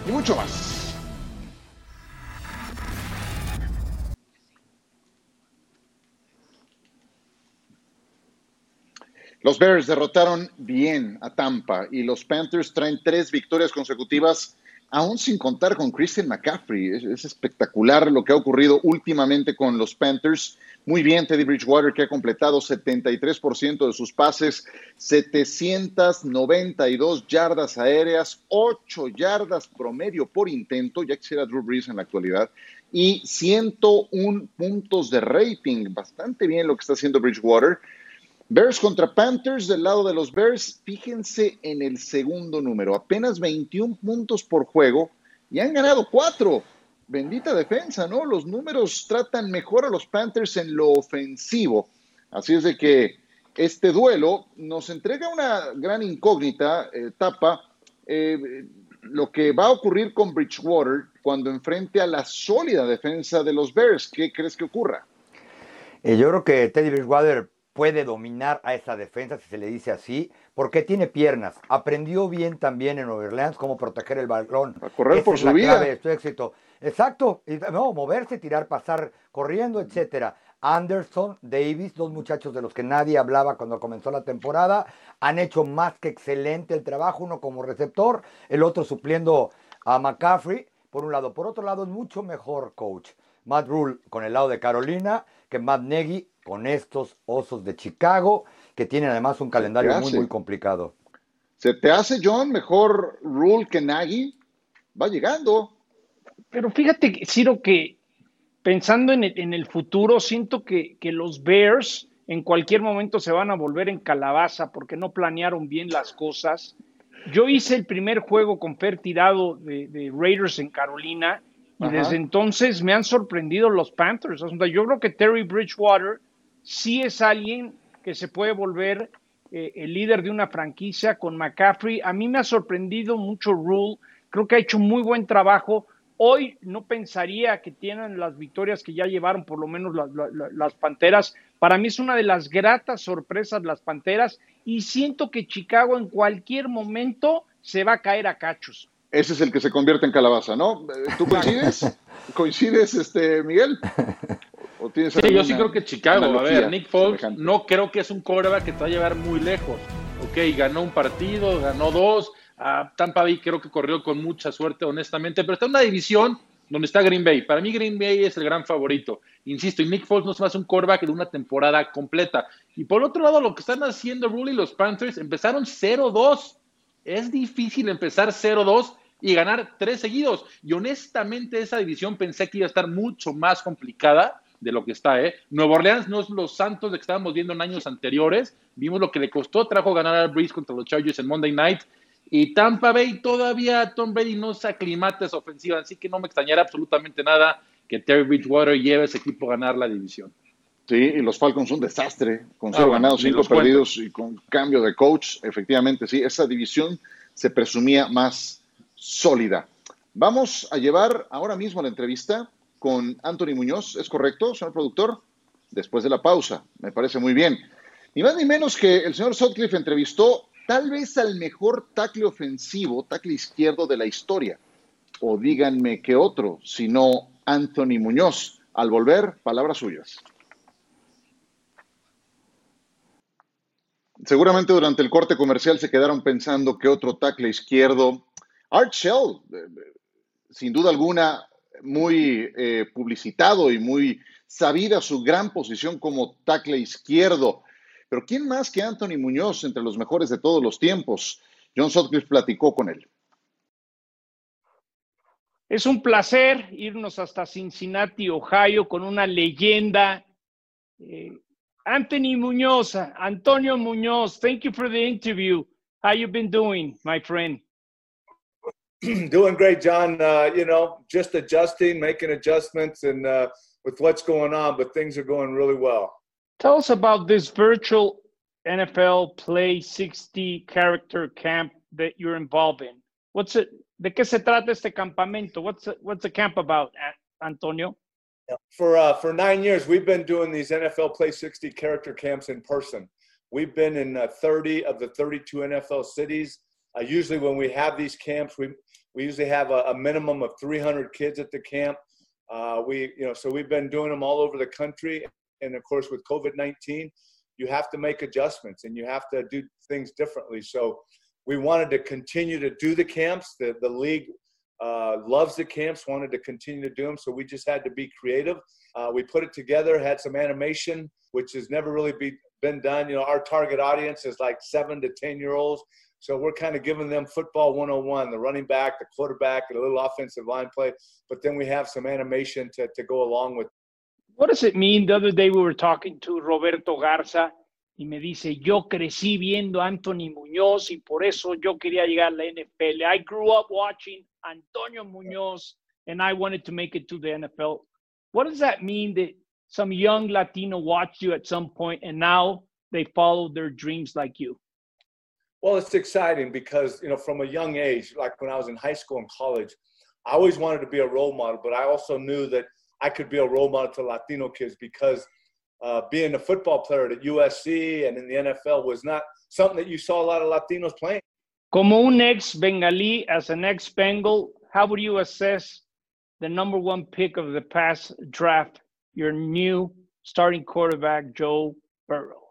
y mucho más. Los Bears derrotaron bien a Tampa y los Panthers traen tres victorias consecutivas, aún sin contar con Christian McCaffrey. Es, es espectacular lo que ha ocurrido últimamente con los Panthers. Muy bien, Teddy Bridgewater, que ha completado 73% de sus pases, 792 yardas aéreas, 8 yardas promedio por intento, ya quisiera Drew Brees en la actualidad, y 101 puntos de rating. Bastante bien lo que está haciendo Bridgewater. Bears contra Panthers del lado de los Bears, fíjense en el segundo número, apenas 21 puntos por juego y han ganado cuatro. Bendita defensa, ¿no? Los números tratan mejor a los Panthers en lo ofensivo. Así es de que este duelo nos entrega una gran incógnita, eh, tapa, eh, lo que va a ocurrir con Bridgewater cuando enfrente a la sólida defensa de los Bears. ¿Qué crees que ocurra? Eh, yo creo que Teddy Bridgewater puede dominar a esa defensa, si se le dice así, porque tiene piernas. Aprendió bien también en Nueva Orleans cómo proteger el balón. A correr Esa por es su la vida. clave de su éxito. Exacto. Y, no, moverse, tirar, pasar, corriendo, etcétera. Anderson, Davis, dos muchachos de los que nadie hablaba cuando comenzó la temporada, han hecho más que excelente el trabajo, uno como receptor, el otro supliendo a McCaffrey, por un lado. Por otro lado, es mucho mejor coach. Matt Rule con el lado de Carolina que Matt Nagy con estos osos de Chicago, que tienen además un calendario muy, muy complicado. ¿Se te hace, John, mejor Rule que Nagy? Va llegando. Pero fíjate, que, Ciro, que pensando en el, en el futuro, siento que, que los Bears en cualquier momento se van a volver en calabaza porque no planearon bien las cosas. Yo hice el primer juego con Fer tirado de, de Raiders en Carolina y Ajá. desde entonces me han sorprendido los Panthers. Yo creo que Terry Bridgewater sí es alguien que se puede volver eh, el líder de una franquicia con McCaffrey. A mí me ha sorprendido mucho Rule. Creo que ha hecho muy buen trabajo. Hoy no pensaría que tienen las victorias que ya llevaron, por lo menos la- la- la- las Panteras. Para mí es una de las gratas sorpresas las Panteras y siento que Chicago en cualquier momento se va a caer a cachos. Ese es el que se convierte en calabaza, ¿no? ¿Tú coincides? [laughs] ¿Coincides, este, Miguel? ¿O tienes Sí, yo sí creo que Chicago, a ver, Nick Foles semejante? no creo que es un quarterback que te va a llevar muy lejos. Ok, ganó un partido, ganó dos, a Tampa Bay creo que corrió con mucha suerte, honestamente, pero está en una división donde está Green Bay. Para mí Green Bay es el gran favorito. Insisto, y Nick Foles no se hace un quarterback de una temporada completa. Y por otro lado, lo que están haciendo Rule y los Panthers, empezaron 0-2 es difícil empezar 0-2 y ganar tres seguidos. Y honestamente esa división pensé que iba a estar mucho más complicada de lo que está. ¿eh? Nueva Orleans no es los Santos de que estábamos viendo en años anteriores. Vimos lo que le costó, trajo ganar a Breeze contra los Chargers en Monday Night. Y Tampa Bay todavía Tom Brady no se aclimata esa ofensiva, así que no me extrañará absolutamente nada que Terry Bridgewater lleve a ese equipo a ganar la división. Sí, y los Falcons son un desastre, con cero ah, ganados, cinco perdidos y con cambio de coach. Efectivamente, sí, esa división se presumía más sólida. Vamos a llevar ahora mismo la entrevista con Anthony Muñoz, ¿es correcto, señor productor? Después de la pausa, me parece muy bien. Ni más ni menos que el señor Sutcliffe entrevistó tal vez al mejor tackle ofensivo, tackle izquierdo de la historia. O díganme qué otro, sino Anthony Muñoz. Al volver, palabras suyas. Seguramente durante el corte comercial se quedaron pensando que otro tackle izquierdo, Art Shell, eh, sin duda alguna, muy eh, publicitado y muy sabida su gran posición como tackle izquierdo. Pero ¿quién más que Anthony Muñoz entre los mejores de todos los tiempos? John Sutcliffe platicó con él. Es un placer irnos hasta Cincinnati, Ohio, con una leyenda. Eh, Anthony Muñoz, Antonio Muñoz, thank you for the interview. How you been doing, my friend? [clears throat] doing great, John. Uh, you know, just adjusting, making adjustments, and uh, with what's going on, but things are going really well. Tell us about this virtual NFL Play 60 character camp that you're involved in. What's it? ¿De qué se trata este campamento? What's it, what's the camp about, Antonio? For uh, for nine years, we've been doing these NFL Play 60 character camps in person. We've been in uh, 30 of the 32 NFL cities. Uh, usually, when we have these camps, we we usually have a, a minimum of 300 kids at the camp. Uh, we, you know, so we've been doing them all over the country. And of course, with COVID 19, you have to make adjustments and you have to do things differently. So we wanted to continue to do the camps. The, the league uh, loves the camps, wanted to continue to do them. So we just had to be creative. Uh, we put it together, had some animation, which has never really be, been done. You know, our target audience is like seven to 10 year olds. So we're kind of giving them football 101, the running back, the quarterback, and a little offensive line play. But then we have some animation to, to go along with. What does it mean? The other day we were talking to Roberto Garza y me dice, yo crecí viendo Anthony Muñoz y por eso yo quería llegar a la NFL. I grew up watching Antonio Muñoz and I wanted to make it to the NFL. What does that mean that some young Latino watched you at some point and now they follow their dreams like you? Well, it's exciting because, you know, from a young age, like when I was in high school and college, I always wanted to be a role model, but I also knew that I could be a role model to Latino kids because uh, being a football player at USC and in the NFL was not something that you saw a lot of Latinos playing. Como un ex Bengali, as an ex Bengal, how would you assess the number one pick of the past draft, your new starting quarterback, Joe Burrow?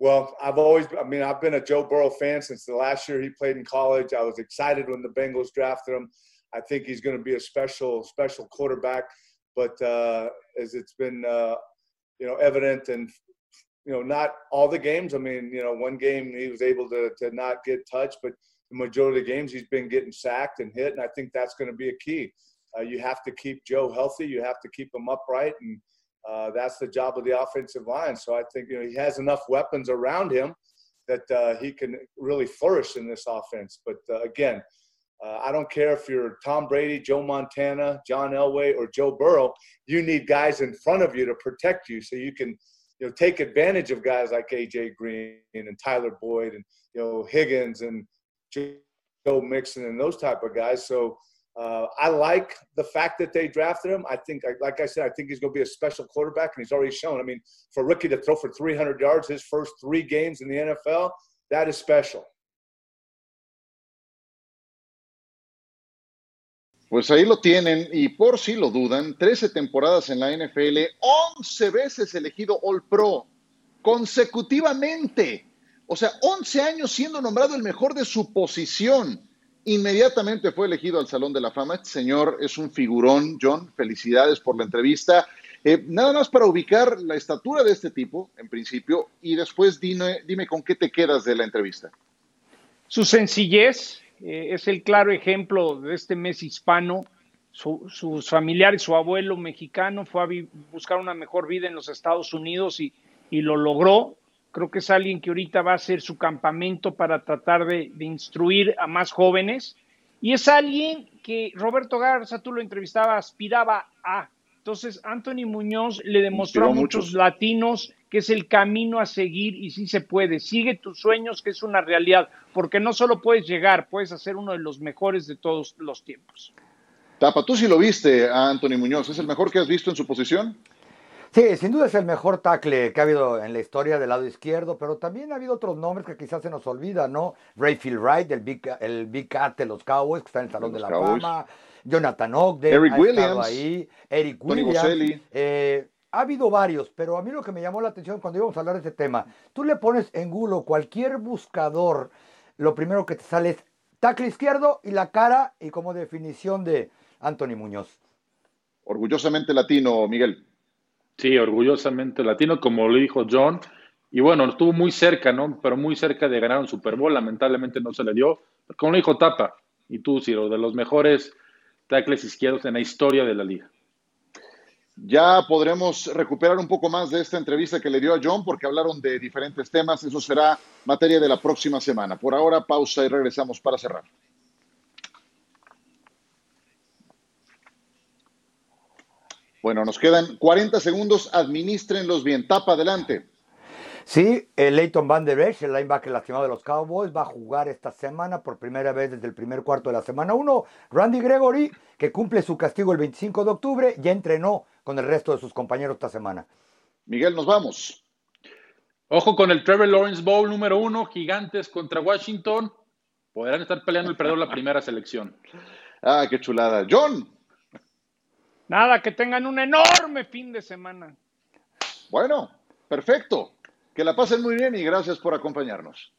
Well, I've always, I mean, I've been a Joe Burrow fan since the last year he played in college. I was excited when the Bengals drafted him. I think he's going to be a special, special quarterback. But uh, as it's been, uh, you know, evident and, you know, not all the games. I mean, you know, one game he was able to, to not get touched, but the majority of the games he's been getting sacked and hit. And I think that's going to be a key. Uh, you have to keep Joe healthy. You have to keep him upright. And, uh, that's the job of the offensive line. So I think you know he has enough weapons around him that uh, he can really flourish in this offense. But uh, again, uh, I don't care if you're Tom Brady, Joe Montana, John Elway, or Joe Burrow. You need guys in front of you to protect you, so you can you know take advantage of guys like AJ Green and Tyler Boyd and you know Higgins and Joe Mixon and those type of guys. So uh, I like the fact that they drafted him. I think, like I said, I think he's going to be a special quarterback, and he's already shown. I mean, for rookie to throw for 300 yards his first three games in the NFL, that is special. Pues ahí lo tienen, y por si lo dudan, 13 temporadas en la NFL, 11 veces elegido All Pro, consecutivamente. O sea, 11 años siendo nombrado el mejor de su posición. Inmediatamente fue elegido al Salón de la Fama. Este señor es un figurón, John. Felicidades por la entrevista. Eh, nada más para ubicar la estatura de este tipo, en principio, y después dime, dime con qué te quedas de la entrevista. Su sencillez eh, es el claro ejemplo de este mes hispano. Su- sus familiares, su abuelo mexicano fue a buscar una mejor vida en los Estados Unidos y lo logró. Creo que es alguien que ahorita va a hacer su campamento para tratar de, de instruir a más jóvenes. Y es alguien que Roberto Garza, tú lo entrevistabas, aspiraba a. Entonces, Anthony Muñoz le demostró a a muchos muchos. latinos que es el camino a seguir y sí se puede. Sigue tus sueños, que es una realidad, porque no solo puedes llegar, puedes hacer uno de los mejores de todos los tiempos. Tapa, tú sí lo viste a Anthony Muñoz. ¿Es el mejor que has visto en su posición? Sí, sin duda es el mejor tackle que ha habido en la historia del lado izquierdo, pero también ha habido otros nombres que quizás se nos olvidan, ¿no? Rayfield Wright, el Big, el Big Cat de los Cowboys, que está en el Salón De la Cowboys. Fama, Jonathan Ogden, Eric ha estado Williams, ahí, Eric Tony Williams. Eh, ha habido varios, pero a mí lo que me llamó la atención cuando íbamos a hablar de este tema, tú le pones en Google cualquier buscador, lo primero que te sale es tackle izquierdo y la cara y como definición de Anthony Muñoz. Orgullosamente latino, Miguel. Sí, orgullosamente latino, como lo dijo John. Y bueno, estuvo muy cerca, ¿no? Pero muy cerca de ganar un Super Bowl. Lamentablemente no se le dio. Como lo dijo Tapa, y tú, Ciro, de los mejores tackles izquierdos en la historia de la liga. Ya podremos recuperar un poco más de esta entrevista que le dio a John porque hablaron de diferentes temas. Eso será materia de la próxima semana. Por ahora, pausa y regresamos para cerrar. Bueno, nos quedan 40 segundos. Administrenlos bien. Tapa adelante. Sí, el Leighton Van Der Esch, el linebacker lastimado de los Cowboys, va a jugar esta semana por primera vez desde el primer cuarto de la semana 1. Randy Gregory, que cumple su castigo el 25 de octubre, ya entrenó con el resto de sus compañeros esta semana. Miguel, nos vamos. Ojo con el Trevor Lawrence Bowl número uno, Gigantes contra Washington. Podrán estar peleando el perdedor la primera selección. Ah, qué chulada. John. Nada, que tengan un enorme fin de semana. Bueno, perfecto. Que la pasen muy bien y gracias por acompañarnos.